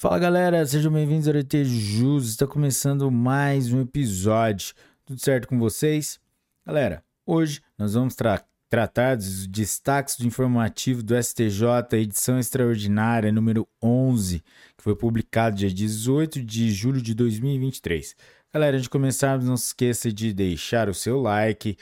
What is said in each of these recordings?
Fala galera, sejam bem-vindos ao RT Jus. Está começando mais um episódio. Tudo certo com vocês? Galera, hoje nós vamos tra tratar dos destaques do informativo do STJ, edição extraordinária número 11, que foi publicado dia 18 de julho de 2023. Galera, antes de começarmos, não se esqueça de deixar o seu like,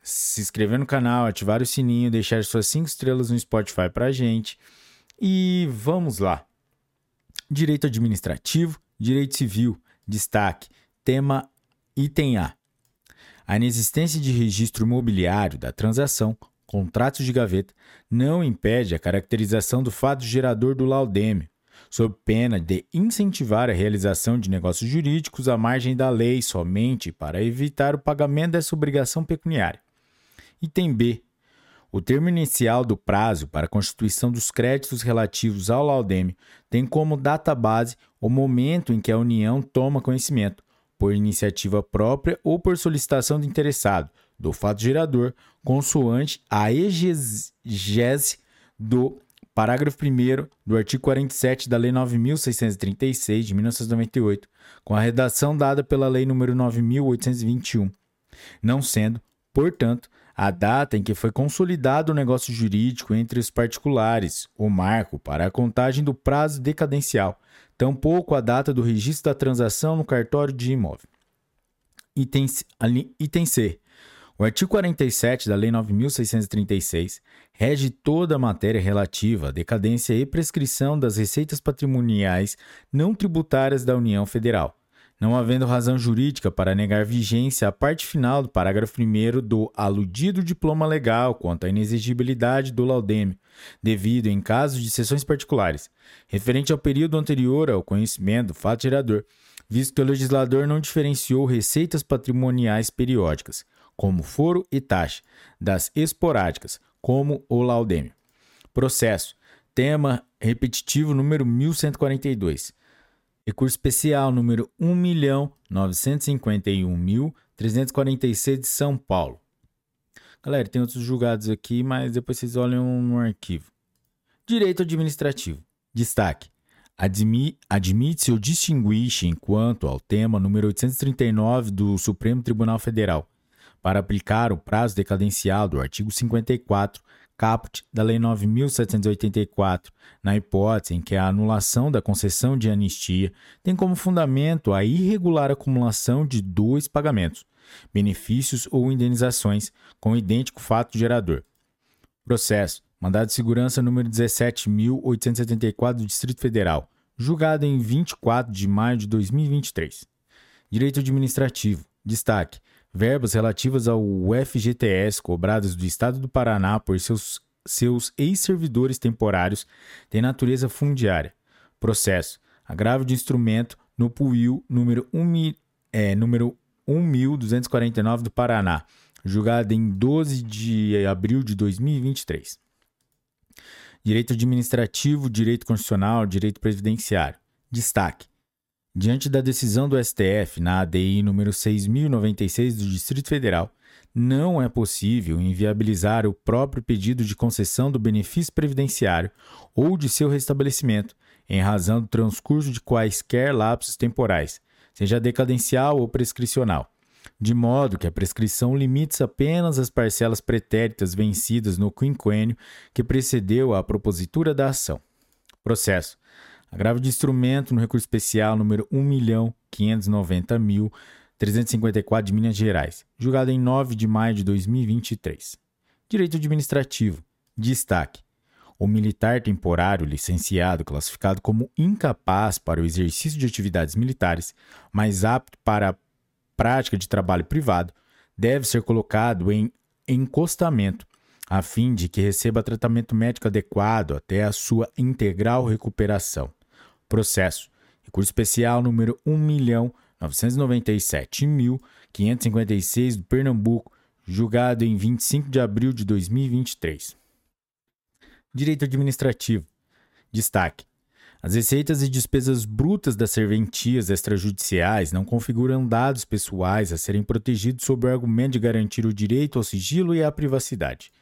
se inscrever no canal, ativar o sininho, deixar suas 5 estrelas no Spotify pra gente. E vamos lá. Direito administrativo, direito civil, destaque, tema item A. A inexistência de registro imobiliário da transação, contratos de gaveta, não impede a caracterização do fato gerador do laudêmio, sob pena de incentivar a realização de negócios jurídicos à margem da lei somente para evitar o pagamento dessa obrigação pecuniária. Item B. O termo inicial do prazo para a constituição dos créditos relativos ao laudêmio tem como data base o momento em que a União toma conhecimento, por iniciativa própria ou por solicitação do interessado, do fato gerador, consoante a egese do parágrafo 1 do artigo 47 da Lei 9.636 de 1998, com a redação dada pela Lei nº 9.821, não sendo, portanto, a data em que foi consolidado o negócio jurídico entre os particulares, o marco para a contagem do prazo decadencial, tampouco a data do registro da transação no cartório de imóvel. Item, item C. O artigo 47 da Lei 9.636 rege toda a matéria relativa à decadência e prescrição das receitas patrimoniais não tributárias da União Federal, não havendo razão jurídica para negar vigência à parte final do parágrafo 1 do aludido diploma legal quanto à inexigibilidade do laudêmio, devido, em casos de sessões particulares, referente ao período anterior ao conhecimento do fato gerador, visto que o legislador não diferenciou receitas patrimoniais periódicas, como foro e taxa, das esporádicas, como o laudêmio. Processo. Tema repetitivo número 1142 Recurso especial número 1.951.346 de São Paulo. Galera, tem outros julgados aqui, mas depois vocês olham no arquivo. Direito administrativo. Destaque. Admite-se ou distinguixe enquanto ao tema número 839 do Supremo Tribunal Federal, para aplicar o prazo decadencial do artigo 54 caput da Lei 9.784, na hipótese em que a anulação da concessão de anistia tem como fundamento a irregular acumulação de dois pagamentos, benefícios ou indenizações, com idêntico fato gerador. Processo. Mandado de segurança número 17.874 do Distrito Federal, julgado em 24 de maio de 2023. Direito administrativo. Destaque verbas relativas ao FGTS cobradas do Estado do Paraná por seus, seus ex-servidores temporários têm natureza fundiária. Processo. Agravo de instrumento no PUIL número, 1, é, número 1249 do Paraná, julgado em 12 de abril de 2023. Direito administrativo, direito constitucional, direito previdenciário. Destaque: Diante da decisão do STF na ADI número 6096 do Distrito Federal, não é possível inviabilizar o próprio pedido de concessão do benefício previdenciário ou de seu restabelecimento em razão do transcurso de quaisquer lapsos temporais, seja decadencial ou prescricional, de modo que a prescrição limite-se apenas às parcelas pretéritas vencidas no quinquênio que precedeu a propositura da ação. Processo Agravo de instrumento no recurso especial número 1.590.354 de Minas Gerais, julgado em 9 de maio de 2023. Direito administrativo. Destaque. O militar temporário licenciado classificado como incapaz para o exercício de atividades militares, mas apto para a prática de trabalho privado, deve ser colocado em encostamento a fim de que receba tratamento médico adequado até a sua integral recuperação. Processo. Recurso especial número 1.997.556 do Pernambuco, julgado em 25 de abril de 2023. Direito administrativo. Destaque. As receitas e despesas brutas das serventias extrajudiciais não configuram dados pessoais a serem protegidos sob o argumento de garantir o direito ao sigilo e à privacidade.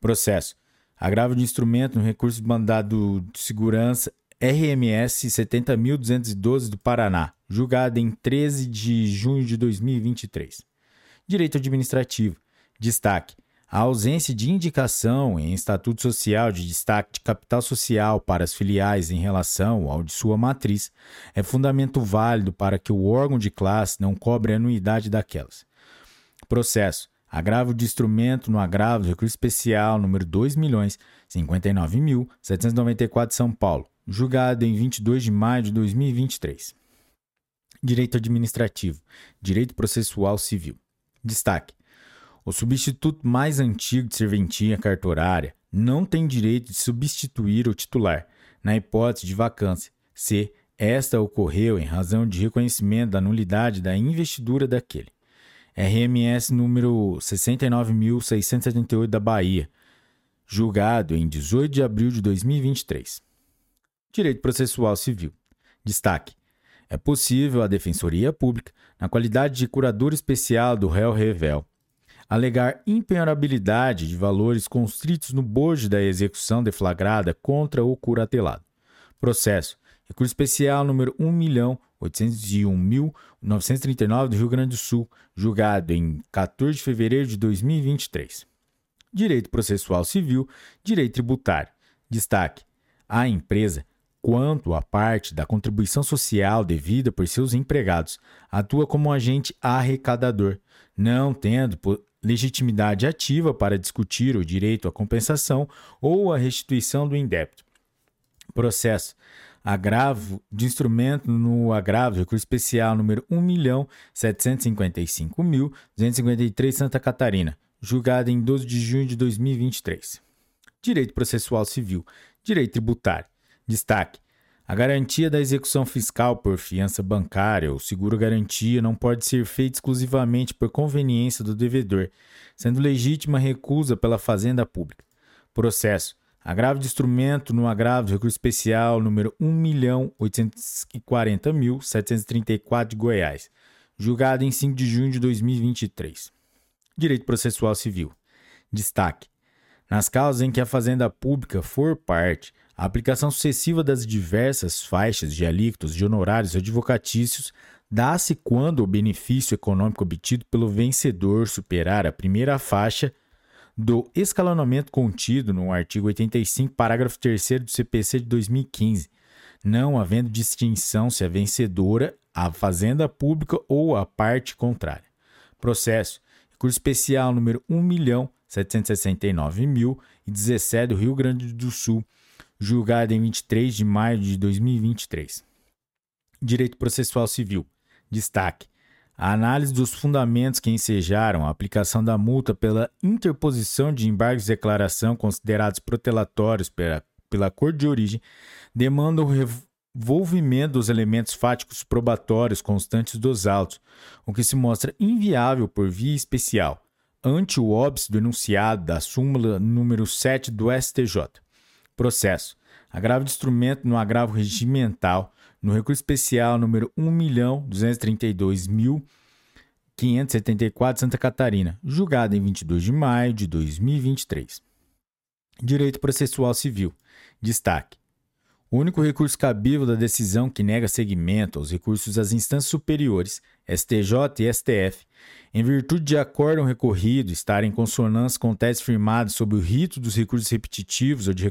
Processo. Agravo de instrumento no recurso de mandado de segurança RMS 70.212 do Paraná, julgado em 13 de junho de 2023. Direito Administrativo. Destaque: a ausência de indicação em estatuto social de destaque de capital social para as filiais em relação ao de sua matriz é fundamento válido para que o órgão de classe não cobre a anuidade daquelas. Processo: agravo de instrumento no agravo do recurso especial número 2.059.794 São Paulo, julgado em 22 de maio de 2023. Direito Administrativo, Direito Processual Civil. Destaque: o substituto mais antigo de serventia cartorária não tem direito de substituir o titular, na hipótese de vacância, se esta ocorreu em razão de reconhecimento da nulidade da investidura daquele. RMS número 69.678 da Bahia, julgado em 18 de abril de 2023. Direito Processual Civil. Destaque: é possível a Defensoria Pública, na qualidade de curador especial do réu revel, alegar impenhorabilidade de valores constritos no bojo da execução deflagrada contra o curatelado. Processo. Recurso especial número 1.801.939 do Rio Grande do Sul, julgado em 14 de fevereiro de 2023. Direito processual civil, direito tributário. Destaque: a empresa quanto à parte da contribuição social devida por seus empregados, atua como agente arrecadador, não tendo legitimidade ativa para discutir o direito à compensação ou à restituição do indébito. Processo. Agravo de instrumento no agravo recurso especial número 1.755.253 Santa Catarina, julgado em 12 de junho de 2023. Direito processual civil, direito tributário. Destaque: a garantia da execução fiscal por fiança bancária ou seguro-garantia não pode ser feita exclusivamente por conveniência do devedor, sendo legítima recusa pela Fazenda Pública. Processo: agravo de instrumento no agravo de recurso especial número 1.840.734 de Goiás, julgado em 5 de junho de 2023. Direito Processual Civil. Destaque: nas causas em que a Fazenda Pública for parte, a aplicação sucessiva das diversas faixas de alíquotos de honorários advocatícios dá-se quando o benefício econômico obtido pelo vencedor superar a primeira faixa do escalonamento contido no artigo 85, parágrafo 3 do CPC de 2015, não havendo distinção se a vencedora, a fazenda pública ou a parte contrária. Processo. Recurso especial número 1.769.017 do Rio Grande do Sul, julgado em 23 de maio de 2023. Direito Processual Civil. Destaque: a análise dos fundamentos que ensejaram a aplicação da multa pela interposição de embargos de declaração considerados protelatórios pela, pela cor de origem demanda o revolvimento dos elementos fáticos probatórios constantes dos autos, o que se mostra inviável por via especial, ante o óbice do enunciado da súmula número 7 do STJ. Processo. Agravo de instrumento no agravo regimental no recurso especial número 1.232.574 Santa Catarina, julgado em 22 de maio de 2023. Direito processual civil. Destaque. O único recurso cabível da decisão que nega seguimento aos recursos das instâncias superiores, STJ e STF, em virtude de acórdão recorrido estar em consonância com teses firmadas sob o rito dos recursos repetitivos ou de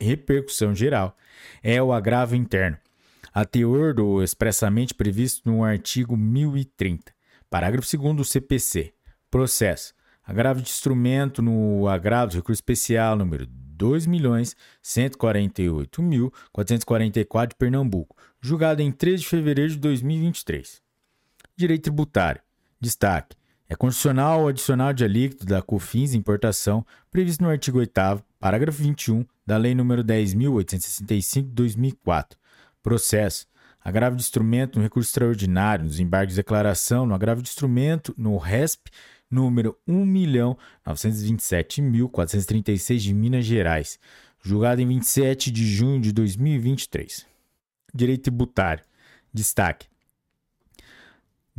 repercussão geral, é o agravo interno, a teor do expressamente previsto no artigo 1030, parágrafo 2 do CPC. Processo. Agravo de instrumento no agravo de recurso especial número 2.148.444 de Pernambuco, julgado em 3 de fevereiro de 2023. Direito tributário. Destaque: é constitucional o adicional de alíquoto da COFINS importação previsto no artigo 8 parágrafo 21 da Lei nº 10.865 de 2004. Processo: agravo de instrumento no recurso extraordinário, nos embargos de declaração, no agravo de instrumento no RESP número 1.927.436 de Minas Gerais, julgado em 27 de junho de 2023. Direito tributário. Destaque: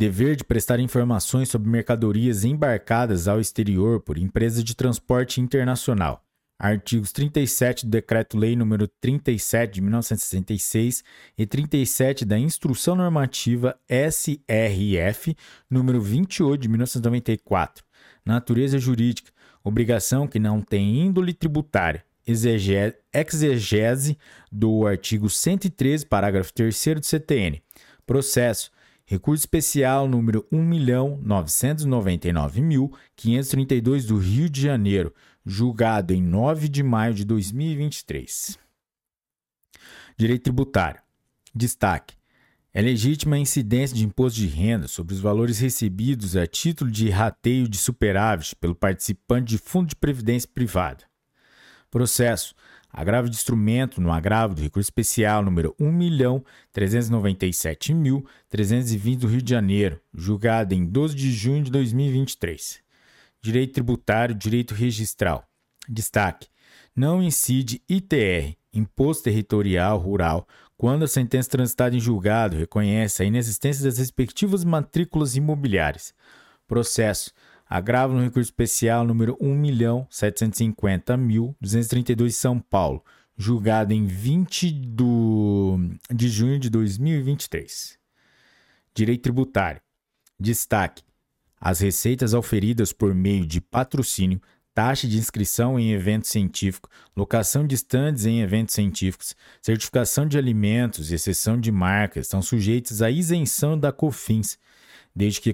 Dever de prestar informações sobre mercadorias embarcadas ao exterior por empresa de transporte internacional. artigos 37 do Decreto-Lei nº 37 de 1966 e 37 da Instrução Normativa SRF número 28 de 1994. Natureza jurídica, obrigação que não tem índole tributária. Exegese do artigo 113, parágrafo 3 do CTN. Processo Recurso especial número 1.999.532 do Rio de Janeiro, julgado em 9 de maio de 2023. Direito tributário. Destaque: é legítima a incidência de imposto de renda sobre os valores recebidos a título de rateio de superávit pelo participante de fundo de previdência privada. Processo: agravo de instrumento no agravo do recurso especial número 1.397.320 do Rio de Janeiro, julgado em 12 de junho de 2023. Direito tributário, direito registral. Destaque: não incide ITR, Imposto Territorial Rural, quando a sentença transitada em julgado reconhece a inexistência das respectivas matrículas imobiliárias. Processo: agravo no recurso especial número 1.750.232 São Paulo, julgado em 20 do... de junho de 2023. Direito tributário. Destaque: as receitas auferidas por meio de patrocínio, taxa de inscrição em evento científico, locação de estandes em eventos científicos, certificação de alimentos e exceção de marcas estão sujeitas à isenção da COFINS, desde que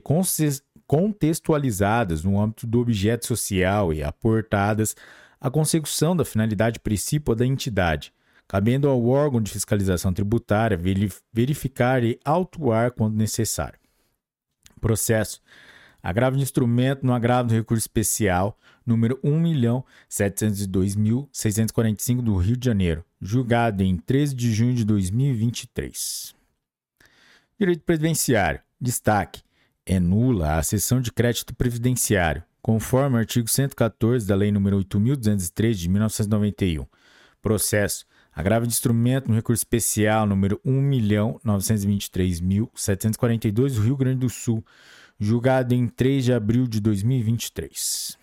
contextualizadas no âmbito do objeto social e aportadas à consecução da finalidade principal da entidade, cabendo ao órgão de fiscalização tributária verificar e autuar quando necessário. Processo Agravo de instrumento no agravo do recurso especial número 1.702.645 do Rio de Janeiro, julgado em 13 de junho de 2023. Direito previdenciário. Destaque: é nula a sessão de crédito previdenciário, conforme o artigo 114 da Lei nº 8.203 de 1991. Processo: agravo de instrumento no recurso especial número 1.923.742 do Rio Grande do Sul, julgado em 3 de abril de 2023.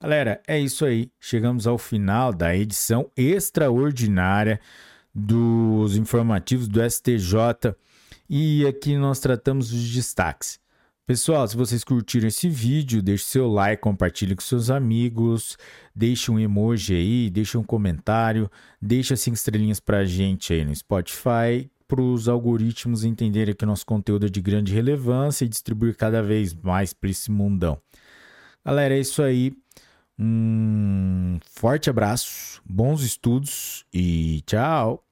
Galera, é isso aí. Chegamos ao final da edição extraordinária dos informativos do STJ e aqui nós tratamos os destaques. Pessoal, se vocês curtiram esse vídeo, deixe seu like, compartilhe com seus amigos, deixe um emoji aí, deixe um comentário, deixe cinco estrelinhas pra gente aí no Spotify para os algoritmos entenderem que o nosso conteúdo é de grande relevância e distribuir cada vez mais para esse mundão. Galera, é isso aí. Um forte abraço, bons estudos e tchau!